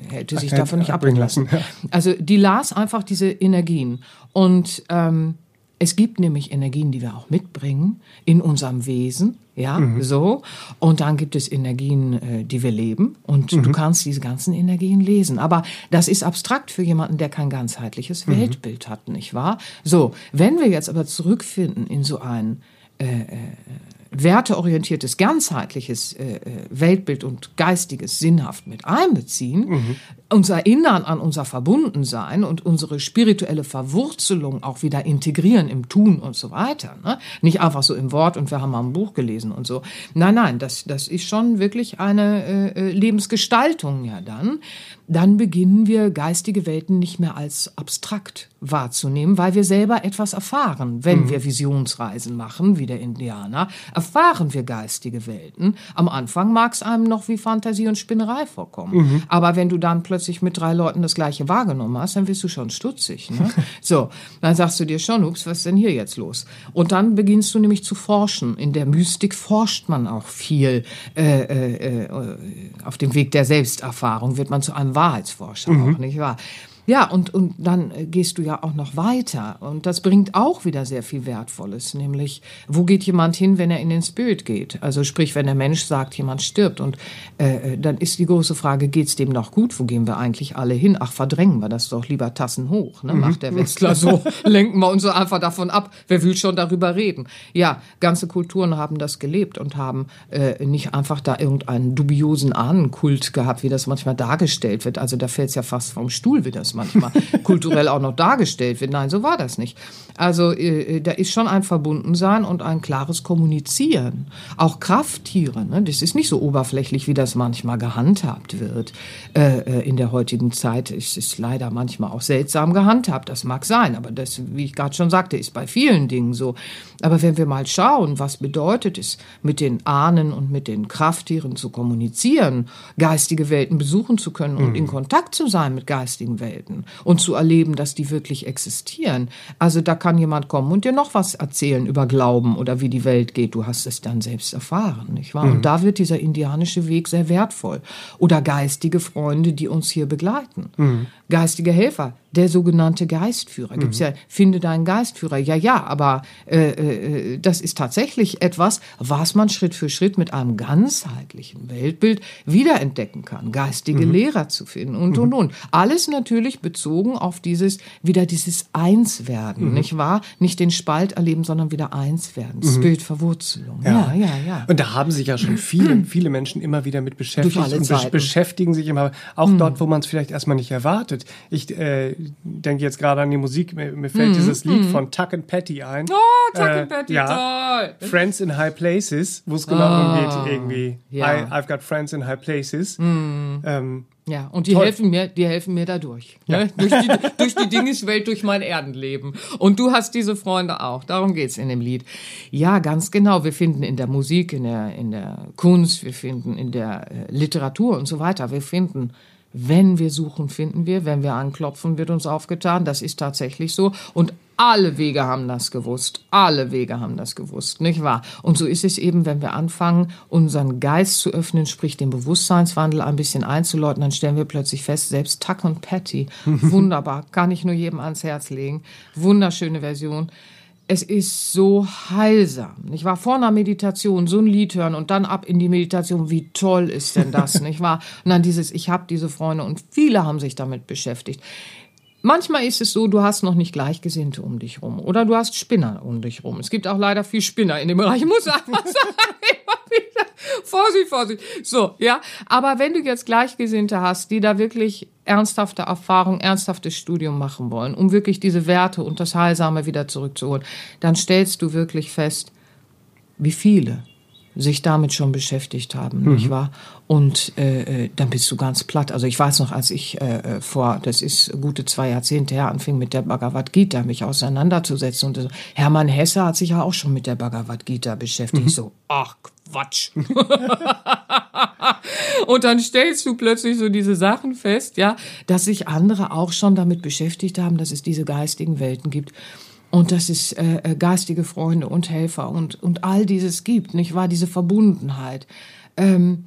hätte sich davon nicht abbringen lassen. Ja. Also die las einfach diese Energien. Und ähm, es gibt nämlich Energien, die wir auch mitbringen in unserem Wesen, ja, mhm. so. Und dann gibt es Energien, äh, die wir leben. Und mhm. du kannst diese ganzen Energien lesen. Aber das ist abstrakt für jemanden, der kein ganzheitliches mhm. Weltbild hat, nicht wahr? So, wenn wir jetzt aber zurückfinden in so ein äh, äh werteorientiertes, ganzheitliches äh, äh, Weltbild und geistiges sinnhaft mit einbeziehen, mhm. uns erinnern an unser Verbundensein und unsere spirituelle Verwurzelung auch wieder integrieren im Tun und so weiter. Ne? Nicht einfach so im Wort und wir haben mal ein Buch gelesen und so. Nein, nein, das, das ist schon wirklich eine äh, äh Lebensgestaltung ja dann. Dann beginnen wir geistige Welten nicht mehr als abstrakt wahrzunehmen, weil wir selber etwas erfahren. Wenn mhm. wir Visionsreisen machen, wie der Indianer, erfahren wir geistige Welten. Am Anfang mag es einem noch wie Fantasie und Spinnerei vorkommen. Mhm. Aber wenn du dann plötzlich mit drei Leuten das Gleiche wahrgenommen hast, dann wirst du schon stutzig. Ne? so, dann sagst du dir schon, ups, was ist denn hier jetzt los? Und dann beginnst du nämlich zu forschen. In der Mystik forscht man auch viel. Äh, äh, äh, auf dem Weg der Selbsterfahrung wird man zu einem Wahrheitsforscher mhm. auch, nicht wahr? Ja, und, und dann äh, gehst du ja auch noch weiter. Und das bringt auch wieder sehr viel Wertvolles, nämlich, wo geht jemand hin, wenn er in den Spirit geht? Also sprich, wenn der Mensch sagt, jemand stirbt. Und äh, äh dann ist die große Frage, geht's dem noch gut? Wo gehen wir eigentlich alle hin? Ach, verdrängen wir das doch lieber Tassen hoch, ne? macht der Westler so. Lenken wir uns so einfach davon ab. Wer will schon darüber reden? Ja, ganze Kulturen haben das gelebt und haben äh, nicht einfach da irgendeinen dubiosen Ahnenkult gehabt, wie das manchmal dargestellt wird. Also da fällt's ja fast vom Stuhl, wie das manchmal kulturell auch noch dargestellt wird. Nein, so war das nicht. Also äh, äh, da ist schon ein Verbundensein und ein klares Kommunizieren. Auch Krafttiere, ne? das ist nicht so oberflächlich, wie das manchmal gehandhabt wird. Äh, äh in der heutigen Zeit ist es leider manchmal auch seltsam gehandhabt. Das mag sein, aber das, wie ich gerade schon sagte, ist bei vielen Dingen so. Aber wenn wir mal schauen, was bedeutet es, mit den Ahnen und mit den Krafttieren zu kommunizieren, geistige Welten besuchen zu können und mhm. in Kontakt zu sein mit geistigen Welten, Welten und zu erleben, dass die wirklich existieren. Also da kann jemand kommen und dir noch was erzählen über Glauben oder wie die Welt geht. Du hast es dann selbst erfahren, nicht wahr? Mhm. Und da wird dieser indianische Weg sehr wertvoll. Oder geistige Freunde, die uns hier begleiten. Mhm. Geistige Helfer, der sogenannte Geistführer. Gibt's mhm. ja, finde deinen Geistführer. Ja, ja, aber äh, äh, das ist tatsächlich etwas, was man Schritt für Schritt mit einem ganzheitlichen Weltbild wiederentdecken kann. Geistige mhm. Lehrer zu finden und, mhm. und, und. Alles natürlich bezogen auf dieses, wieder dieses Einswerden, mhm. nicht wahr? Nicht den Spalt erleben, sondern wieder Einswerden. Mhm. Bildverwurzelung. Ja. ja, ja, ja. Und da haben sich ja schon viele, viele Menschen immer wieder mit beschäftigt und Zeiten. beschäftigen sich immer, auch mhm. dort, wo man es vielleicht erstmal nicht erwartet. Ich, äh, denke jetzt gerade an die Musik, mir, mir fällt mm, dieses Lied mm. von Tuck and Patty ein. Oh, Tuck äh, and Patty, ja, toll. Friends in High Places, wo es genau oh, darum geht, irgendwie. Ja. I, I've got friends in high places. Mm. Ähm, ja, und die toll. helfen mir, die helfen mir dadurch. Ja. Ne? durch, die, durch die Dingeswelt, durch mein Erdenleben. Und du hast diese Freunde auch. Darum geht's in dem Lied. Ja, ganz genau. Wir finden in der Musik, in der, in der Kunst, wir finden in der äh, Literatur und so weiter. Wir finden wenn wir suchen, finden wir. Wenn wir anklopfen, wird uns aufgetan. Das ist tatsächlich so. Und alle Wege haben das gewusst. Alle Wege haben das gewusst, nicht wahr? Und so ist es eben, wenn wir anfangen, unseren Geist zu öffnen, sprich den Bewusstseinswandel ein bisschen einzuläuten, dann stellen wir plötzlich fest, selbst Tuck und Patty, wunderbar, kann ich nur jedem ans Herz legen. Wunderschöne Version es ist so heilsam. Ich war vor einer Meditation so ein Lied hören und dann ab in die Meditation. Wie toll ist denn das, nicht wahr? Und dann dieses, ich habe diese Freunde und viele haben sich damit beschäftigt. Manchmal ist es so, du hast noch nicht Gleichgesinnte um dich rum oder du hast Spinner um dich rum. Es gibt auch leider viel Spinner in dem Bereich. Ich muss einfach sagen, Vorsicht, Vorsicht. So, ja. Aber wenn du jetzt Gleichgesinnte hast, die da wirklich ernsthafte Erfahrung, ernsthaftes Studium machen wollen, um wirklich diese Werte und das Heilsame wieder zurückzuholen, dann stellst du wirklich fest, wie viele sich damit schon beschäftigt haben, mhm. nicht wahr? Und äh, äh, dann bist du ganz platt. Also ich weiß noch, als ich äh, äh, vor, das ist gute zwei Jahrzehnte her, anfing mit der Bhagavad Gita mich auseinanderzusetzen. Und so, Hermann Hesse hat sich ja auch schon mit der Bhagavad Gita beschäftigt. Mhm. So, ach Quatsch. und dann stellst du plötzlich so diese Sachen fest, ja, dass sich andere auch schon damit beschäftigt haben, dass es diese geistigen Welten gibt und dass es äh, äh, geistige Freunde und Helfer und, und all dieses gibt, nicht wahr? Diese Verbundenheit. Ähm,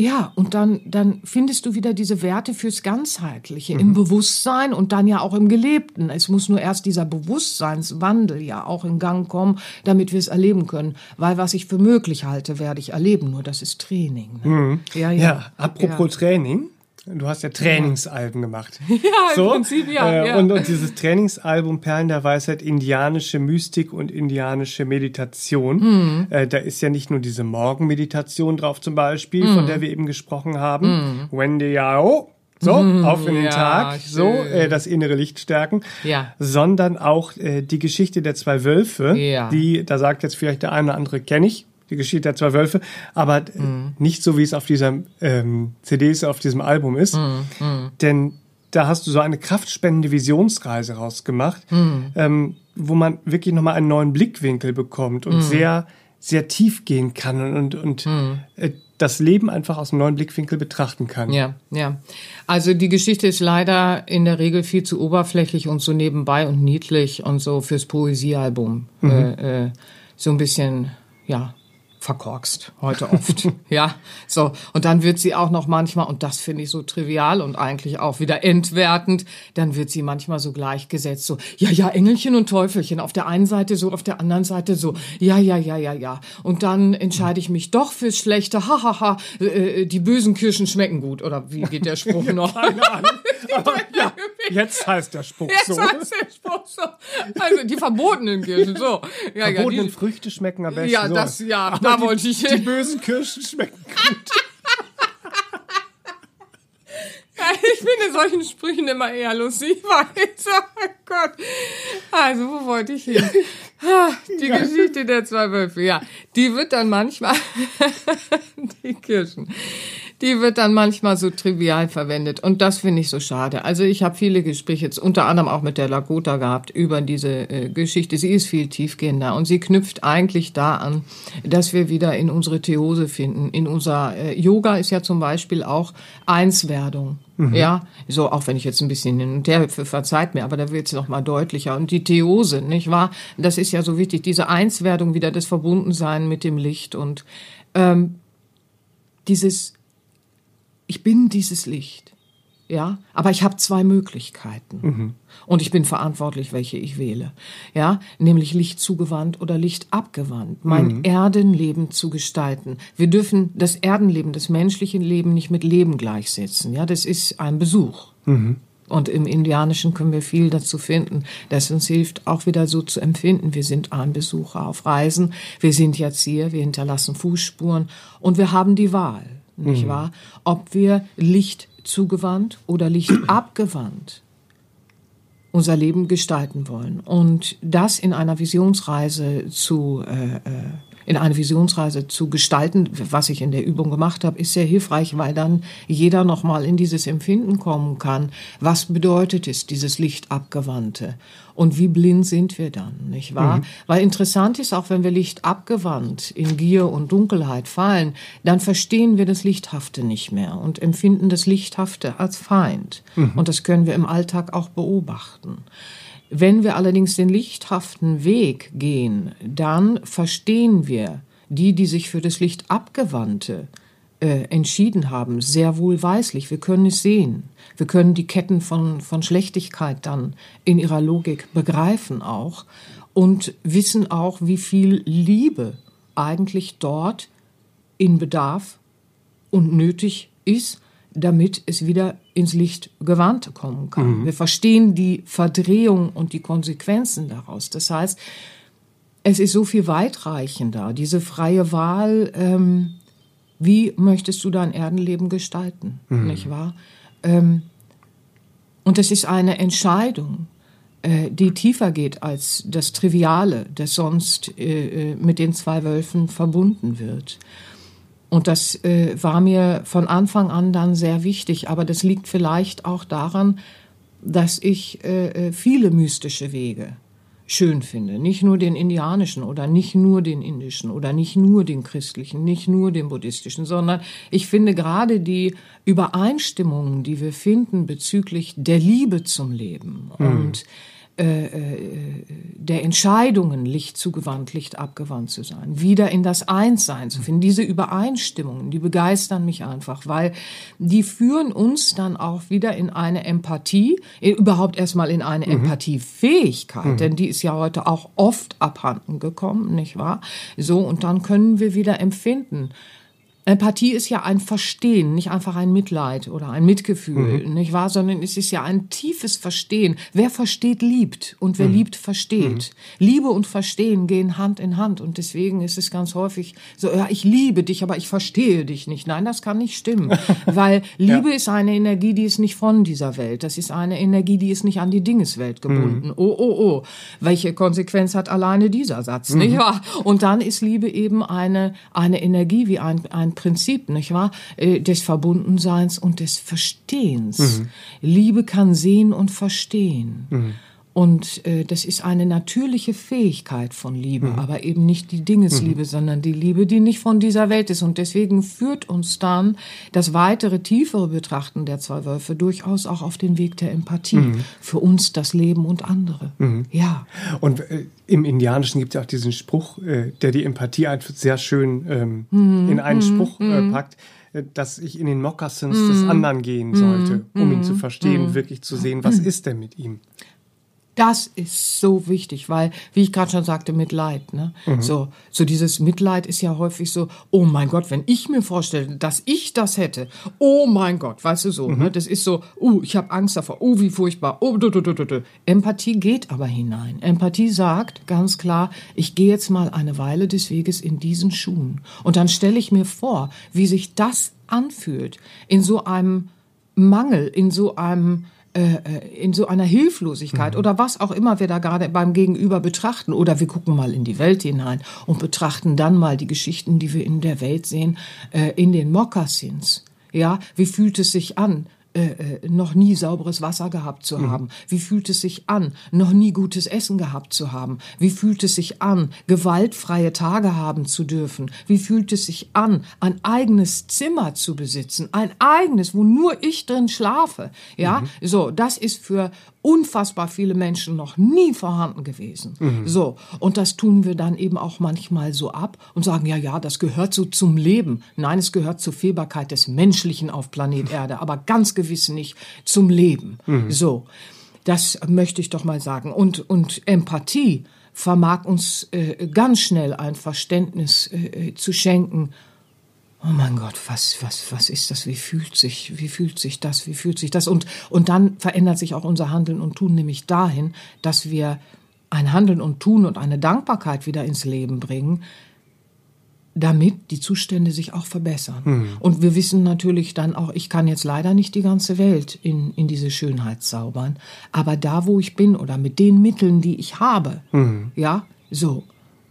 ja, und dann, dann findest du wieder diese Werte fürs Ganzheitliche mhm. im Bewusstsein und dann ja auch im Gelebten. Es muss nur erst dieser Bewusstseinswandel ja auch in Gang kommen, damit wir es erleben können. Weil was ich für möglich halte, werde ich erleben. Nur das ist Training. Ne? Mhm. Ja, ja. ja, apropos ja. Training. Du hast ja Trainingsalben gemacht. Ja, im so, Prinzip ja. Äh, ja. Und, und dieses Trainingsalbum Perlen der Weisheit, indianische Mystik und indianische Meditation. Mhm. Äh, da ist ja nicht nur diese Morgenmeditation drauf zum Beispiel, mhm. von der wir eben gesprochen haben. Mhm. Wendy Yao. So, mhm. auf in den ja, Tag, schön. so äh, das innere Licht stärken, ja. sondern auch äh, die Geschichte der zwei Wölfe, ja. die, da sagt jetzt vielleicht der eine oder andere, kenne ich, die Geschichte der zwei Wölfe, aber mhm. nicht so, wie es auf dieser ähm, CD ist, auf diesem Album ist. Mhm. mhm. Denn da hast du so eine kraftspendende Visionsreise rausgemacht, mhm. ähm, wo man wirklich nochmal einen neuen Blickwinkel bekommt und mhm. sehr, sehr tief gehen kann und, und, und mhm. äh, das Leben einfach aus einem neuen Blickwinkel betrachten kann. Ja, ja. Also die Geschichte ist leider in der Regel viel zu oberflächlich und so nebenbei und niedlich und so fürs Poesiealbum. Mhm. Äh, äh, so ein bisschen, ja, verkorkst, heute oft. ja, so. Und dann wird sie auch noch manchmal, und das finde ich so trivial und eigentlich auch wieder entwertend, dann wird sie manchmal so gleichgesetzt, so, ja, ja, Engelchen und Teufelchen, auf der einen Seite so, auf der anderen Seite so, ja, ja, ja, ja, ja. Und dann entscheide ich mich doch fürs Schlechte, hahaha, ha, ha, äh, die bösen Kirschen schmecken gut, oder wie geht der Spruch noch? Keine Ahnung. Aber ja, jetzt heißt der Spruch jetzt so. Heißt der Spruch so. Also die verbotenen Kirschen, so. Ja, verbotenen ja, die, Früchte schmecken am besten. Ja, das, ja, da wollte ich hin. Die bösen Kirschen schmecken gut. ich finde solchen Sprüchen immer eher lustig, weil ich so, oh Gott. Also, wo wollte ich hin? Die. Geschichte der zwei Wölfe, ja. Die wird dann manchmal, die Kirschen, die wird dann manchmal so trivial verwendet. Und das finde ich so schade. Also ich habe viele Gespräche, jetzt unter anderem auch mit der Lakota gehabt, über diese äh, Geschichte. Sie ist viel tiefgehender und sie knüpft eigentlich da an, dass wir wieder in unsere Theose finden. In unser äh, Yoga ist ja zum Beispiel auch Einswerdung. Mhm. Ja, so auch wenn ich jetzt ein bisschen hin und her hüpfe, verzeiht mir, aber da wird es noch mal deutlicher. Und die Theose, nicht wahr? Das ist ja so wichtig, diese Einswerdung wieder, das Verbundensein mit dem Licht und ähm, dieses ich bin dieses Licht. Ja, aber ich habe zwei Möglichkeiten. Mhm. Und ich bin verantwortlich, welche ich wähle. Ja, nämlich Licht zugewandt oder Licht abgewandt. Mein mhm. Erdenleben zu gestalten. Wir dürfen das Erdenleben, das menschliche Leben nicht mit Leben gleichsetzen. Ja, das ist ein Besuch. Mhm. Und im Indianischen können wir viel dazu finden, das uns hilft, auch wieder so zu empfinden. Wir sind ein Besucher auf Reisen. Wir sind jetzt hier. Wir hinterlassen Fußspuren. Und wir haben die Wahl nicht mhm. wahr? Ob wir Licht zugewandt oder Licht abgewandt unser Leben gestalten wollen. Und das in einer Visionsreise zu äh, äh in eine Visionsreise zu gestalten, was ich in der Übung gemacht habe, ist sehr hilfreich, weil dann jeder nochmal in dieses Empfinden kommen kann. Was bedeutet es, dieses Licht abgewandte? Und wie blind sind wir dann, nicht wahr? Mhm. Weil interessant ist auch, wenn wir Licht abgewandt in Gier und Dunkelheit fallen, dann verstehen wir das Lichthafte nicht mehr und empfinden das Lichthafte als Feind. Mhm. Und das können wir im Alltag auch beobachten. Wenn wir allerdings den lichthaften Weg gehen, dann verstehen wir die, die sich für das Licht abgewandte äh, entschieden haben, sehr wohlweislich. Wir können es sehen. Wir können die Ketten von, von Schlechtigkeit dann in ihrer Logik begreifen auch und wissen auch, wie viel Liebe eigentlich dort in Bedarf und nötig ist damit es wieder ins Licht gewandt kommen kann. Mhm. Wir verstehen die Verdrehung und die Konsequenzen daraus. Das heißt, es ist so viel weitreichender. Diese freie Wahl, ähm, wie möchtest du dein Erdenleben gestalten, mhm. nicht wahr? Ähm, und es ist eine Entscheidung, äh, die tiefer geht als das Triviale, das sonst äh, äh, mit den zwei Wölfen verbunden wird. Und das äh, war mir von Anfang an dann sehr wichtig, aber das liegt vielleicht auch daran, dass ich äh, äh viele mystische Wege schön finde. Nicht nur den indianischen oder nicht nur den indischen oder nicht nur den christlichen, nicht nur den buddhistischen, sondern ich finde gerade die Übereinstimmungen, die wir finden bezüglich der Liebe zum Leben mhm. und der Entscheidungen Licht zugewandt, Licht abgewandt zu sein, wieder in das Einssein zu finden. Diese Übereinstimmungen, die begeistern mich einfach, weil die führen uns dann auch wieder in eine Empathie, äh, überhaupt erstmal in eine mhm. Empathiefähigkeit, mhm. denn die ist ja heute auch oft abhanden gekommen, nicht wahr? So, und dann können wir wieder empfinden. Empathie ist ja ein Verstehen, nicht einfach ein Mitleid oder ein Mitgefühl, mhm. nicht wahr, sondern es ist ja ein tiefes Verstehen. Wer versteht, liebt und wer mhm. liebt, versteht. Mhm. Liebe und Verstehen gehen Hand in Hand und deswegen ist es ganz häufig so, ja, ich liebe dich, aber ich verstehe dich nicht. Nein, das kann nicht stimmen, weil Liebe ja. ist eine Energie, die ist nicht von dieser Welt. Das ist eine Energie, die ist nicht an die Dingeswelt gebunden. Mhm. Oh, oh, oh. Welche Konsequenz hat alleine dieser Satz, nicht mhm. wahr? Und dann ist Liebe eben eine, eine Energie wie ein, ein Prinzip, nicht wahr? Äh, des Verbundenseins und des Verstehens. Mhm. Liebe kann sehen und verstehen. Mhm. Und äh, das ist eine natürliche Fähigkeit von Liebe, mhm. aber eben nicht die Dingesliebe, mhm. sondern die Liebe, die nicht von dieser Welt ist. Und deswegen führt uns dann das weitere, tiefere Betrachten der zwei Wölfe durchaus auch auf den Weg der Empathie. Mhm. Für uns das Leben und andere. Mhm. Ja. Und äh, im Indianischen gibt es auch diesen Spruch, äh, der die Empathie einfach sehr schön ähm, mhm. in einen Spruch äh, packt äh, dass ich in den Mokassins mm. des anderen gehen sollte, um mm. ihn zu verstehen, mm. wirklich zu sehen, was ist denn mit ihm. Das ist so wichtig, weil, wie ich gerade schon sagte, Mitleid. Ne? Mhm. So, so dieses Mitleid ist ja häufig so, oh mein Gott, wenn ich mir vorstelle, dass ich das hätte, oh mein Gott, weißt du so, ne? mhm. ne? das ist so, oh, ich habe Angst davor, oh, wie furchtbar, oh, du, du, du, du. Empathie geht aber hinein. Empathie sagt ganz klar, ich gehe jetzt mal eine Weile des Weges in diesen Schuhen. Und dann stelle ich mir vor, wie sich das anfühlt, in so einem Mangel, in so einem in so einer Hilflosigkeit mhm. oder was auch immer wir da gerade beim Gegenüber betrachten. Oder wir gucken mal in die Welt hinein und betrachten dann mal die Geschichten, die wir in der Welt sehen, äh, in den Mokassins. Ja, wie fühlt es sich an? Äh, äh, noch nie sauberes Wasser gehabt zu mhm. haben? Wie fühlt es sich an, noch nie gutes Essen gehabt zu haben? Wie fühlt es sich an, gewaltfreie Tage haben zu dürfen? Wie fühlt es sich an, ein eigenes Zimmer zu besitzen? Ein eigenes, wo nur ich drin schlafe? Ja, mhm. so, das ist für unfassbar viele Menschen noch nie vorhanden gewesen. Mhm. So. Und das tun wir dann eben auch manchmal so ab und sagen, ja, ja, das gehört so zum Leben. Nein, es gehört zur Fehlbarkeit des Menschlichen auf Planet Erde, aber ganz gewiss nicht zum Leben. Mhm. So. Das möchte ich doch mal sagen. Und, und Empathie vermag uns äh, ganz schnell ein Verständnis äh, zu schenken oh mein Gott, was, was, was ist das? Wie fühlt sich, wie fühlt sich das? Wie fühlt sich das? Und, und dann verändert sich auch unser Handeln und Tun nämlich dahin, dass wir ein Handeln und Tun und eine Dankbarkeit wieder ins Leben bringen, damit die Zustände sich auch verbessern. Mhm. Und wir wissen natürlich dann auch, ich kann jetzt leider nicht die ganze Welt in, in diese Schönheit zaubern, aber da, wo ich bin oder mit den Mitteln, die ich habe, mhm. ja, so,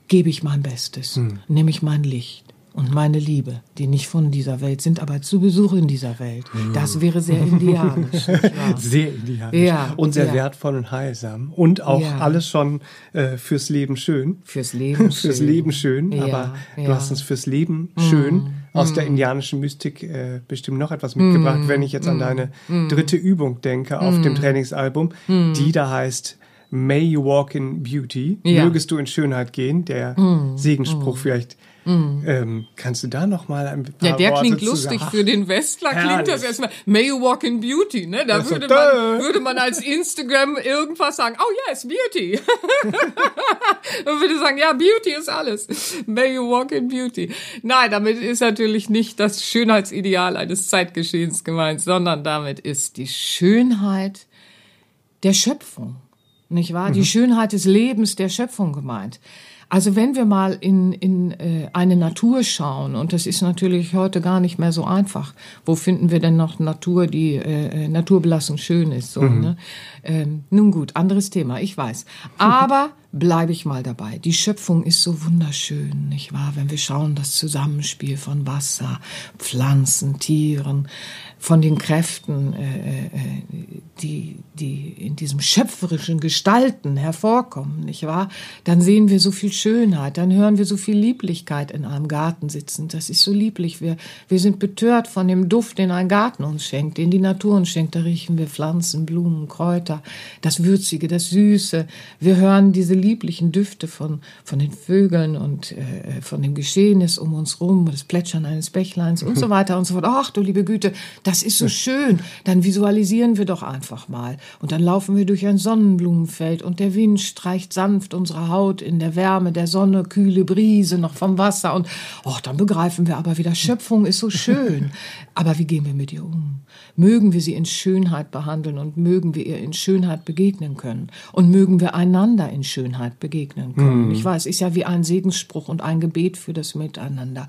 gebe ich mein Bestes, mhm. nehme ich mein Licht und meine Liebe, die nicht von dieser Welt sind, aber zu Besuch in dieser Welt. Das wäre sehr indianisch. sehr indianisch. Ja, und sehr ja. wertvoll und heilsam. Und auch ja. alles schon äh, fürs Leben schön. Fürs Leben schön. fürs Leben schön. aber du hast uns fürs Leben mm. schön aus mm. der indianischen Mystik äh, bestimmt noch etwas mitgebracht, mm. wenn ich jetzt an deine mm. dritte Übung denke auf dem mm. Trainingsalbum, mm. die da heißt May you walk in beauty. Mögest du in Schönheit gehen. Der Segensspruch vielleicht Mhm. Ähm, kannst du da noch mal ein paar Ja, der Worte klingt lustig. Sagen? Für den Westler Herrlich. klingt das erstmal May you walk in beauty. Ne? Da würde man, würde man als Instagram irgendwas sagen. Oh yes, beauty. man würde sagen, ja, beauty ist alles. May you walk in beauty. Nein, damit ist natürlich nicht das Schönheitsideal eines Zeitgeschehens gemeint, sondern damit ist die Schönheit der Schöpfung. Nicht wahr? Mhm. Die Schönheit des Lebens der Schöpfung gemeint. Also wenn wir mal in, in äh, eine Natur schauen, und das ist natürlich heute gar nicht mehr so einfach, wo finden wir denn noch Natur, die äh, äh naturbelassen schön ist? So, mhm. ne? ähm, nun gut, anderes Thema, ich weiß. Aber bleibe ich mal dabei. Die Schöpfung ist so wunderschön, nicht wahr? Wenn wir schauen, das Zusammenspiel von Wasser, Pflanzen, Tieren, von den Kräften, äh, äh, die, die in diesem schöpferischen Gestalten hervorkommen, nicht wahr? Dann sehen wir so viel Schönheit, dann hören wir so viel Lieblichkeit in einem Garten sitzen. Das ist so lieblich. Wir, wir sind betört von dem Duft, den ein Garten uns schenkt, den die Natur uns schenkt. Da riechen wir Pflanzen, Blumen, Kräuter, das Würzige, das Süße. Wir hören diese lieblichen Düfte von, von den Vögeln und äh, von dem Geschehnis um uns rum, das Plätschern eines Bächleins und so weiter und so fort. Ach du liebe Güte, das ist so schön. Dann visualisieren wir doch einfach mal. Und dann laufen wir durch ein Sonnenblumenfeld und der Wind streicht sanft unsere Haut in der Wärme der Sonne, kühle Brise noch vom Wasser und oh, dann begreifen wir aber wieder, Schöpfung ist so schön. Aber wie gehen wir mit ihr um? Mögen wir sie in Schönheit behandeln und mögen wir ihr in Schönheit begegnen können und mögen wir einander in Schönheit begegnen können. Mm. Ich weiß, ist ja wie ein Segensspruch und ein Gebet für das Miteinander.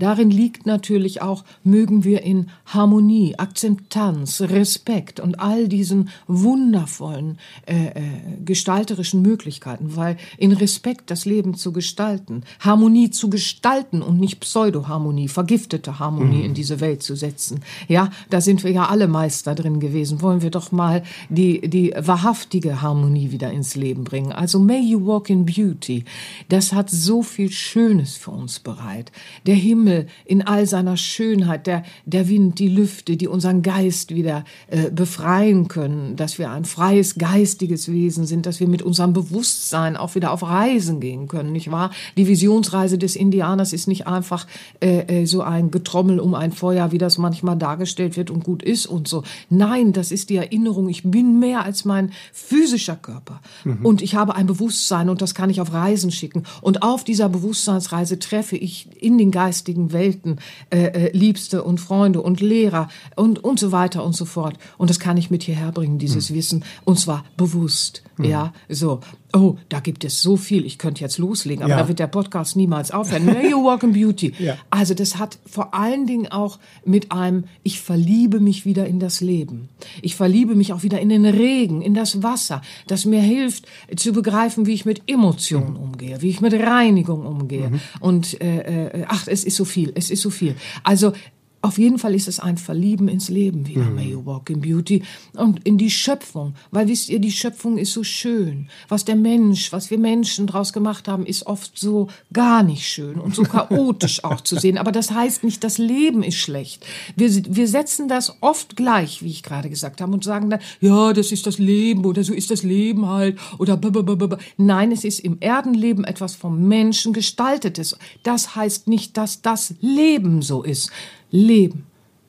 Darin liegt natürlich auch, mögen wir in Harmonie, Akzeptanz, Respekt und all diesen wundervollen äh, äh, gestalterischen Möglichkeiten, weil in Respekt das Leben zu gestalten, Harmonie zu gestalten und nicht Pseudoharmonie, vergiftete Harmonie mm. in diese Welt zu setzen. Ja, da sind wir ja alle Meister drin gewesen. Wollen wir doch mal die, die wahrhaftige Harmonie wieder ins Leben bringen. Also May You Walk in Beauty. Das hat so viel Schönes für uns bereit. Der Himmel in all seiner Schönheit, der, der Wind, die Lüfte, die unseren Geist wieder äh, befreien können, dass wir ein freies, geistiges Wesen sind, dass wir mit unserem Bewusstsein auch wieder auf Reisen gehen können, nicht wahr? Die Visionsreise des Indianers ist nicht einfach äh, äh so ein Getrommel um ein Feuer, wie das manchmal dargestellt wird und gut ist ist und so. Nein, das ist die Erinnerung. Ich bin mehr als mein physischer Körper. Mhm. Und ich habe ein Bewusstsein und das kann ich auf Reisen schicken. Und auf dieser Bewusstseinsreise treffe ich in den geistigen Welten äh, äh, Liebste und Freunde und Lehrer und, und so weiter und so fort. Und das kann ich mit hierher bringen, dieses mhm. Wissen. Und zwar bewusst. Mhm. Ja, so. Oh, da gibt es so viel. Ich könnte jetzt loslegen, aber ja. da wird der Podcast niemals aufhören. May you walk in beauty. Ja. Also das hat vor allen Dingen auch mit einem, ich verliebe mich wieder in das Leben. Ich verliebe mich auch wieder in den Regen, in das Wasser, das mir hilft zu begreifen, wie ich mit Emotionen mhm. umgehe, wie ich mit Reinigung umgehe. Mhm. Und äh, äh, ach, es ist so viel, es ist so viel. Also auf jeden Fall ist es ein Verlieben ins Leben wieder, mhm. May You Walk in Beauty und in die Schöpfung, weil wisst ihr, die Schöpfung ist so schön. Was der Mensch, was wir Menschen draus gemacht haben, ist oft so gar nicht schön und so chaotisch auch zu sehen. Aber das heißt nicht, das Leben ist schlecht. Wir, wir setzen das oft gleich, wie ich gerade gesagt habe, und sagen dann, ja, das ist das Leben oder so ist das Leben halt oder blablabla. Nein, es ist im Erdenleben etwas vom Menschen gestaltetes. Das heißt nicht, dass das Leben so ist. Leben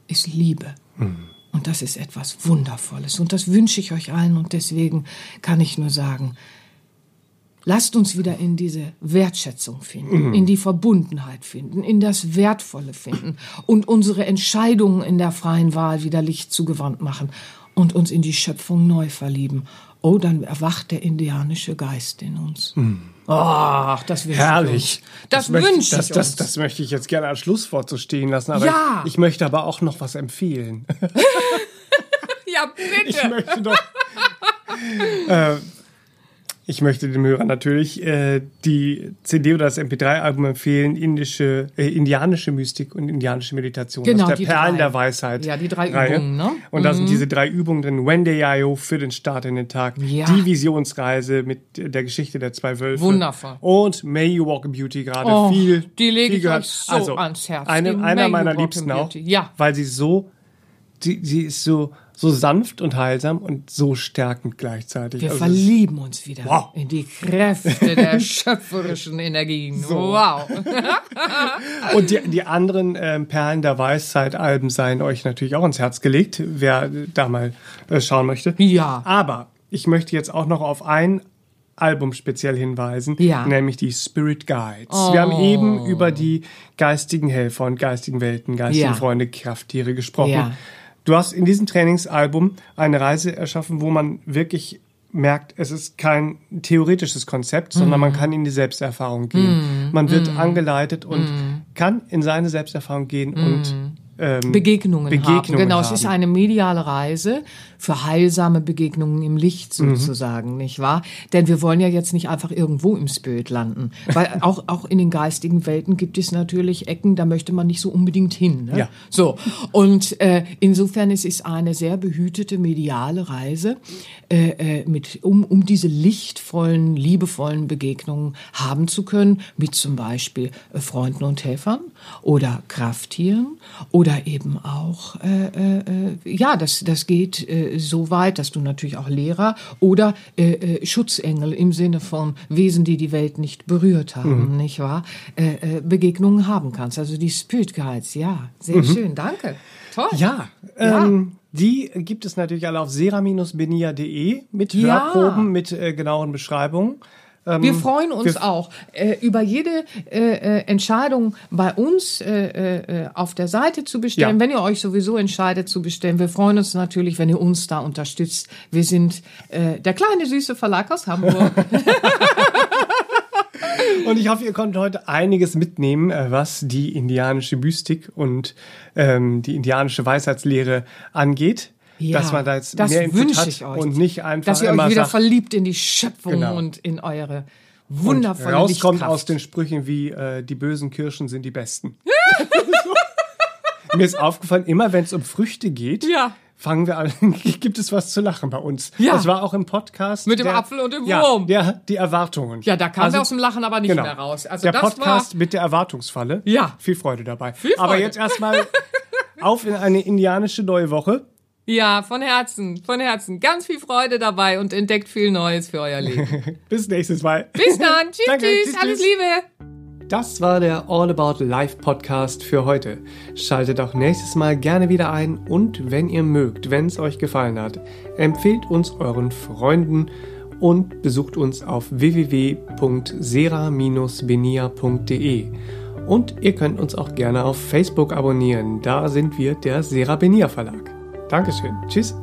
ist Liebe. Mhm. Und das ist etwas Wundervolles. Und das wünsche ich euch allen. Und deswegen kann ich nur sagen, lasst uns wieder in diese Wertschätzung finden, mhm. in die Verbundenheit finden, in das Wertvolle finden und unsere Entscheidungen in der freien Wahl wieder Licht zugewandt machen und uns in die Schöpfung neu verlieben. Oh, dann erwacht der indianische Geist in uns. Mhm. Ach, das wünsche Herrlich. Das, das wünsche ich das, das, das, möchte ich jetzt gerne als Schlusswort so stehen lassen. Aber ja. ich, ich möchte aber auch noch was empfehlen. ja, bitte. Ich möchte doch. äh, ich möchte dem Hörer natürlich äh, die CD oder das MP3-Album empfehlen, indische, äh, indianische Mystik und indianische Meditation. Genau, das ist der Perlen drei. der Weisheit. Ja, die drei Reihe. Übungen, ne? Und da sind mhm. diese drei Übungen drin. Wendeyayo für den Start in den Tag. Ja. Die Visionsreise mit der Geschichte der zwei Wölfe. Wundervoll. Und May You Walk Beauty gerade oh, viel. Die lege ich gehört. euch so also, ans Herz. Eine, einer meiner Liebsten auch. Ja. Weil sie so, sie, sie ist so, so sanft und heilsam und so stärkend gleichzeitig. Wir also verlieben uns wieder wow. in die Kräfte der schöpferischen Energien. So. Wow. und die, die anderen äh, Perlen der Weisheit-Alben seien euch natürlich auch ins Herz gelegt, wer da mal äh, schauen möchte. Ja. Aber ich möchte jetzt auch noch auf ein Album speziell hinweisen, ja. nämlich die Spirit Guides. Oh. Wir haben eben über die geistigen Helfer und geistigen Welten, geistige ja. Freunde, Krafttiere gesprochen. Ja. Du hast in diesem Trainingsalbum eine Reise erschaffen, wo man wirklich merkt, es ist kein theoretisches Konzept, sondern man kann in die Selbsterfahrung gehen. Man wird angeleitet und kann in seine Selbsterfahrung gehen und ähm, Begegnungen, Begegnungen haben. Genau, es haben. ist eine mediale Reise für heilsame Begegnungen im Licht Mhm. sozusagen, nicht wahr? Denn wir wollen ja jetzt nicht einfach irgendwo im Spirit landen, weil auch auch in den geistigen Welten gibt es natürlich Ecken, da möchte man nicht so unbedingt hin. Ne? Ja. So und äh, insofern ist es eine sehr behütete mediale Reise, äh, äh, mit um um diese lichtvollen, liebevollen Begegnungen haben zu können, mit zum Beispiel äh, Freunden und Helfern oder Krafttieren oder eben auch äh, äh, äh, ja, das das geht äh, so weit, dass du natürlich auch Lehrer oder äh, äh, Schutzengel im Sinne von Wesen, die die Welt nicht berührt haben, nicht wahr? Begegnungen haben kannst. Also die Spirit Guides, ja, sehr schön, danke, toll. Ja, Ja. Ähm, die gibt es natürlich alle auf sera-benia.de mit Ja. Hörproben, mit äh, genauen Beschreibungen. Ähm, Wir freuen uns wir- auch äh, über jede äh, äh, Entscheidung bei uns äh, äh, auf der Seite zu bestellen. Ja. Wenn ihr euch sowieso entscheidet zu bestellen, wir freuen uns natürlich, wenn ihr uns da unterstützt. Wir sind äh, der kleine süße Verlag aus Hamburg. Und ich hoffe, ihr konntet heute einiges mitnehmen, äh, was die indianische Mystik und ähm, die indianische Weisheitslehre angeht. Ja, dass man da jetzt das mehr Input hat ich euch. und nicht einfach dass ihr immer euch wieder sagt, verliebt in die Schöpfung Genau. und in eure und wundervolle rauskommt Lichtkraft. aus den Sprüchen wie äh, die bösen Kirschen sind die besten. Mir ist aufgefallen, immer wenn es um Früchte geht, Ja. fangen wir an, gibt es was zu lachen bei uns. Ja. Das war auch im Podcast. Mit dem der- Apfel und dem ja, Wurm. Der, die Erwartungen. Ja, da kamen Also- wir aus dem Lachen aber nicht Genau. mehr raus. Also der das Podcast war mit der Erwartungsfalle. Ja. Viel Freude dabei. Viel Freude. Aber jetzt erstmal auf in eine indianische neue Woche. Ja von Herzen, von Herzen. Ganz viel Freude dabei und entdeckt viel Neues für euer Leben. Bis nächstes Mal. Bis dann. Tschüss, Danke. tschüss. Tschüss, Alles. Liebe. Das war der All About Life Podcast für heute. Schaltet auch nächstes Mal gerne wieder ein und wenn ihr mögt, wenn es euch gefallen hat, empfehlt uns euren Freunden und besucht uns auf www.sera-benia.de. Und ihr könnt uns auch gerne auf Facebook abonnieren. Da sind wir der Sera Benia Verlag. Dankeschön. Tschüss.